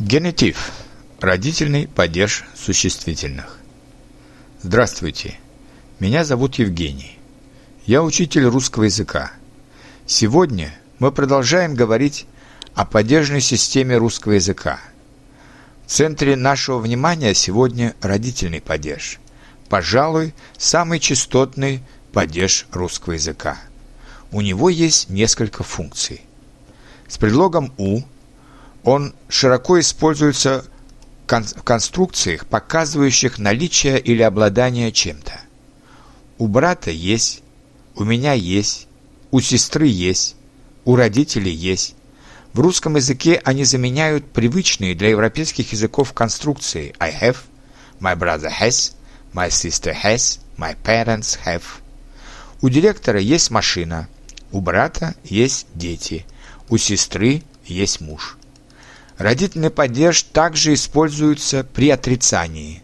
Генетив. Родительный падеж существительных. Здравствуйте. Меня зовут Евгений. Я учитель русского языка. Сегодня мы продолжаем говорить о падежной системе русского языка. В центре нашего внимания сегодня родительный падеж. Пожалуй, самый частотный падеж русского языка. У него есть несколько функций. С предлогом «у» Он широко используется в конструкциях, показывающих наличие или обладание чем-то. У брата есть, у меня есть, у сестры есть, у родителей есть. В русском языке они заменяют привычные для европейских языков конструкции I have, my brother has, my sister has, my parents have. У директора есть машина, у брата есть дети, у сестры есть муж. Родительный падеж также используется при отрицании.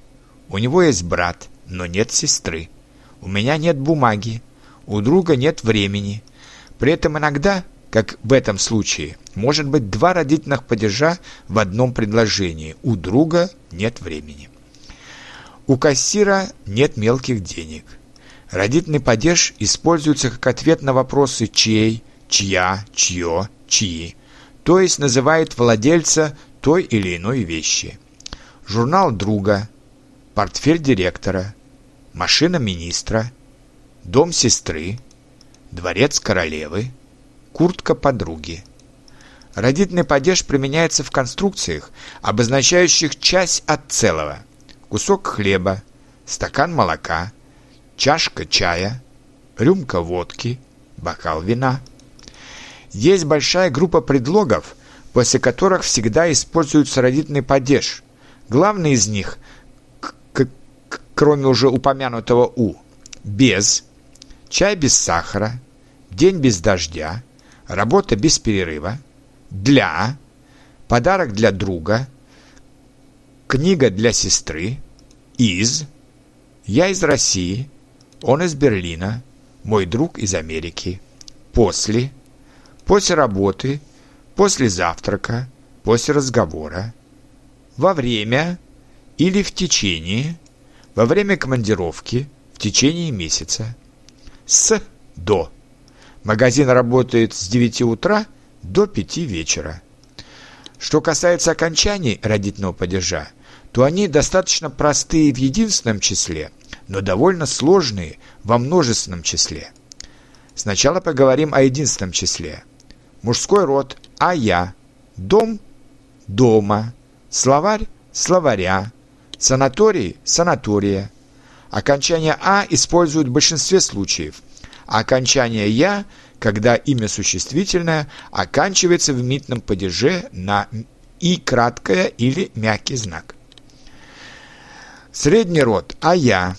У него есть брат, но нет сестры. У меня нет бумаги. У друга нет времени. При этом иногда, как в этом случае, может быть два родительных падежа в одном предложении. У друга нет времени. У кассира нет мелких денег. Родительный падеж используется как ответ на вопросы «чей», «чья», «чье», «чьи» то есть называет владельца той или иной вещи. Журнал друга, портфель директора, машина министра, дом сестры, дворец королевы, куртка подруги. Родительный падеж применяется в конструкциях, обозначающих часть от целого. Кусок хлеба, стакан молока, чашка чая, рюмка водки, бокал вина – есть большая группа предлогов, после которых всегда используется родительный падеж. Главный из них, кроме уже упомянутого «у», без, чай без сахара, день без дождя, работа без перерыва, для, подарок для друга, книга для сестры, из, я из России, он из Берлина, мой друг из Америки, после, после работы, после завтрака, после разговора, во время или в течение, во время командировки, в течение месяца, с до. Магазин работает с 9 утра до 5 вечера. Что касается окончаний родительного падежа, то они достаточно простые в единственном числе, но довольно сложные во множественном числе. Сначала поговорим о единственном числе – мужской род «а я», дом – дома, словарь – словаря, санаторий – санатория. Окончание «а» используют в большинстве случаев, а окончание «я» когда имя существительное оканчивается в митном падеже на «и» краткое или мягкий знак. Средний род «а я»,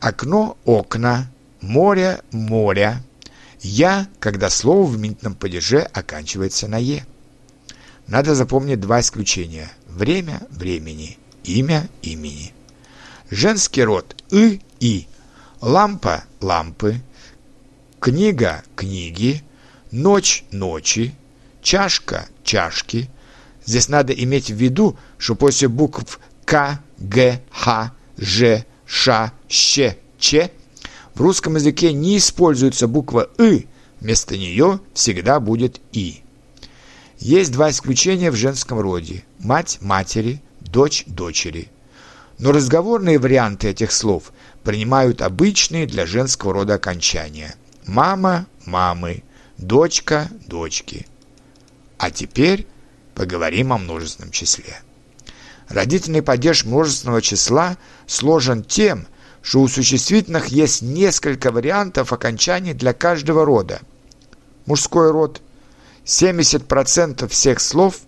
окно – окна, море – моря, «Я», когда слово в минутном падеже оканчивается на «е». Надо запомнить два исключения. Время – времени, имя – имени. Женский род «ы» – «и», лампа – лампы, книга – книги, ночь – ночи, чашка – чашки. Здесь надо иметь в виду, что после букв К, Г, Х, Ж, Ш, Щ, Ч в русском языке не используется буква «ы», вместо нее всегда будет «и». Есть два исключения в женском роде – мать – матери, дочь – дочери. Но разговорные варианты этих слов принимают обычные для женского рода окончания – мама – мамы, дочка – дочки. А теперь поговорим о множественном числе. Родительный падеж множественного числа сложен тем, что у существительных есть несколько вариантов окончаний для каждого рода. Мужской род 70% всех слов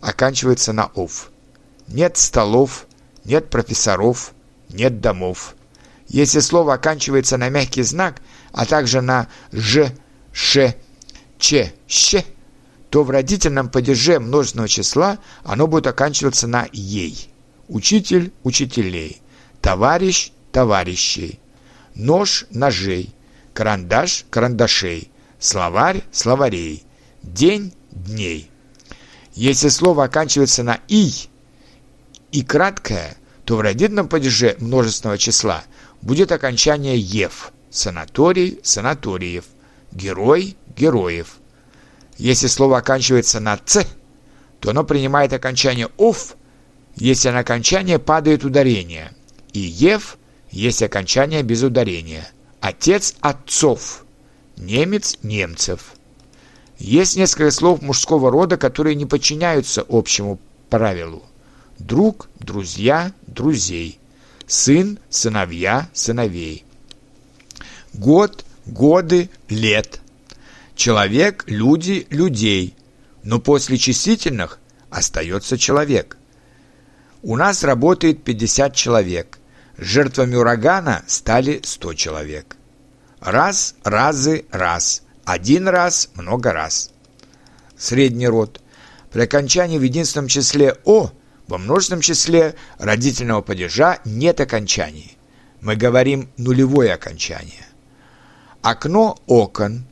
оканчивается на «ов». Нет столов, нет профессоров, нет домов. Если слово оканчивается на мягкий знак, а также на «ж», «ш», «ч», «щ», то в родительном падеже множественного числа оно будет оканчиваться на «ей». Учитель – учителей, товарищ товарищей, нож ножей, карандаш карандашей, словарь словарей, день дней. Если слово оканчивается на «и» и краткое, то в родительном падеже множественного числа будет окончание «ев» – санаторий – санаториев, герой – героев. Если слово оканчивается на «ц», то оно принимает окончание «ов», если на окончание падает ударение, и «ев», если окончание без ударения. Отец – отцов, немец – немцев. Есть несколько слов мужского рода, которые не подчиняются общему правилу. Друг, друзья, друзей. Сын, сыновья, сыновей. Год, годы, лет. Человек, люди, людей. Но после числительных остается человек. У нас работает 50 человек. Жертвами урагана стали 100 человек. Раз, разы, раз. Один раз, много раз. Средний род. При окончании в единственном числе «о» во множественном числе родительного падежа нет окончаний. Мы говорим нулевое окончание. Окно – окон.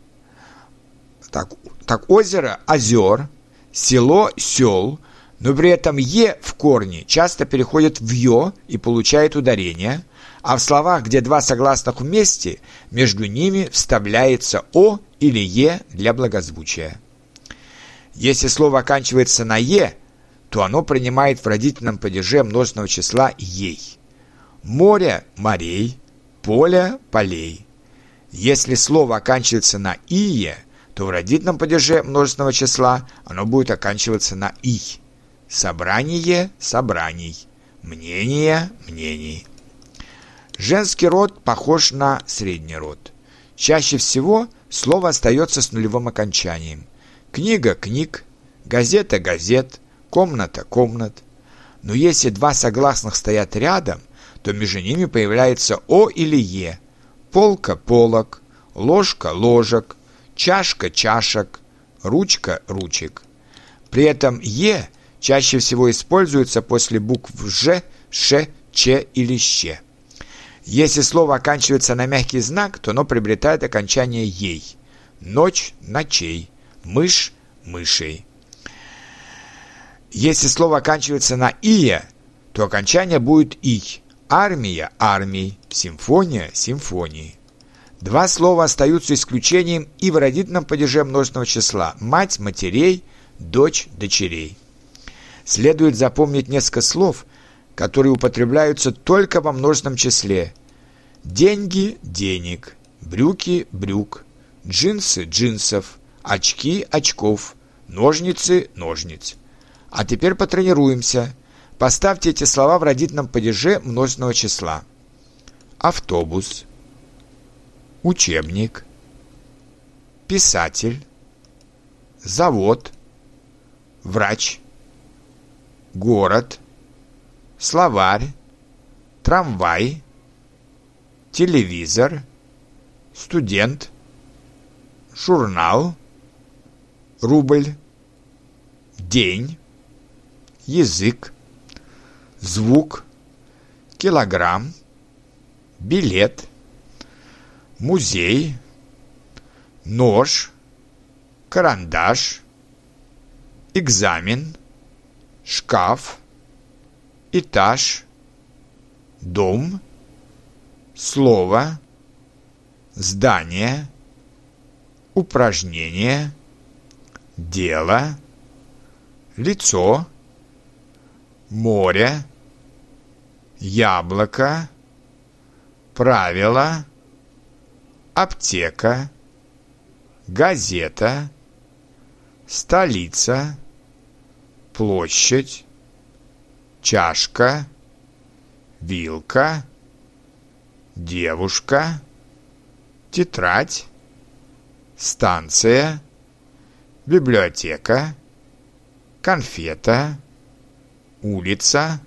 Так, так озеро – озер. Село – сел. Но при этом «е» в корне часто переходит в «ё» и получает ударение – а в словах, где два согласных вместе, между ними вставляется «о» или «е» для благозвучия. Если слово оканчивается на «е», то оно принимает в родительном падеже множественного числа «ей». Море – морей, поле – полей. Если слово оканчивается на «ие», то в родительном падеже множественного числа оно будет оканчиваться на «и». Собрание – собраний. Мнение – мнений. Женский род похож на средний род. Чаще всего слово остается с нулевым окончанием. Книга – книг, газета – газет, комната – комнат. Но если два согласных стоят рядом, то между ними появляется «о» или «е», полка – полок, ложка – ложек, чашка – чашек, ручка – ручек. При этом «е» чаще всего используется после букв «ж», «ш», «ч» или «щ». Если слово оканчивается на мягкий знак, то оно приобретает окончание «ей». Ночь – ночей, мышь – мышей. Если слово оканчивается на «ия», то окончание будет «и». Армия – армий, симфония – симфонии. Два слова остаются исключением и в родительном падеже множественного числа – мать – матерей, дочь – дочерей. Следует запомнить несколько слов, которые употребляются только во множественном числе. Деньги – денег, брюки – брюк, джинсы – джинсов, очки – очков, ножницы – ножниц. А теперь потренируемся. Поставьте эти слова в родительном падеже множественного числа. Автобус, учебник, писатель, завод, врач, город – словарь, трамвай, телевизор, студент, журнал, рубль, день, язык, звук, килограмм, билет, музей, нож, карандаш, экзамен, шкаф, этаж, дом, слово, здание, упражнение, дело, лицо, море, яблоко, правило, аптека, газета, столица, площадь, чашка, вилка, девушка, тетрадь, станция, библиотека, конфета, улица,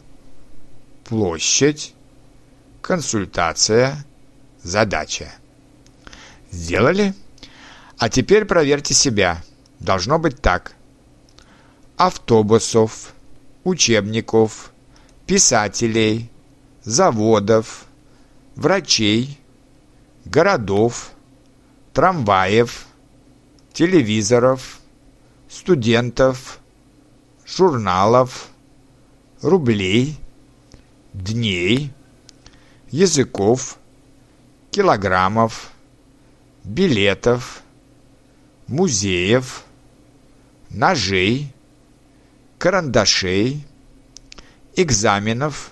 площадь, консультация, задача. Сделали? А теперь проверьте себя. Должно быть так. Автобусов, учебников, писателей, заводов, врачей, городов, трамваев, телевизоров, студентов, журналов, рублей, дней, языков, килограммов, билетов, музеев, ножей, карандашей, экзаменов,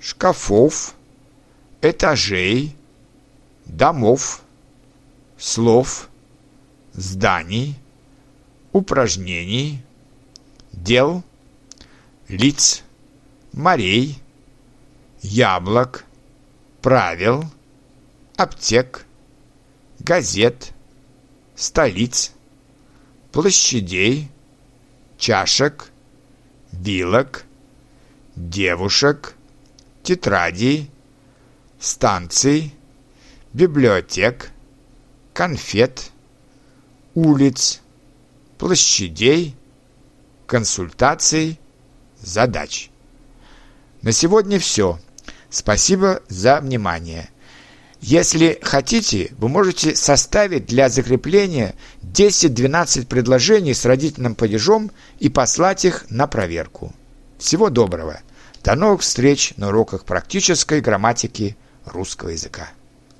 шкафов, этажей, домов, слов, зданий, упражнений, дел, лиц, морей, яблок, правил, аптек, газет, столиц, площадей, чашек, вилок, девушек, тетрадей, станций, библиотек, конфет, улиц, площадей, консультаций, задач. На сегодня все. Спасибо за внимание. Если хотите, вы можете составить для закрепления 10-12 предложений с родительным падежом и послать их на проверку. Всего доброго! До новых встреч на уроках практической грамматики русского языка.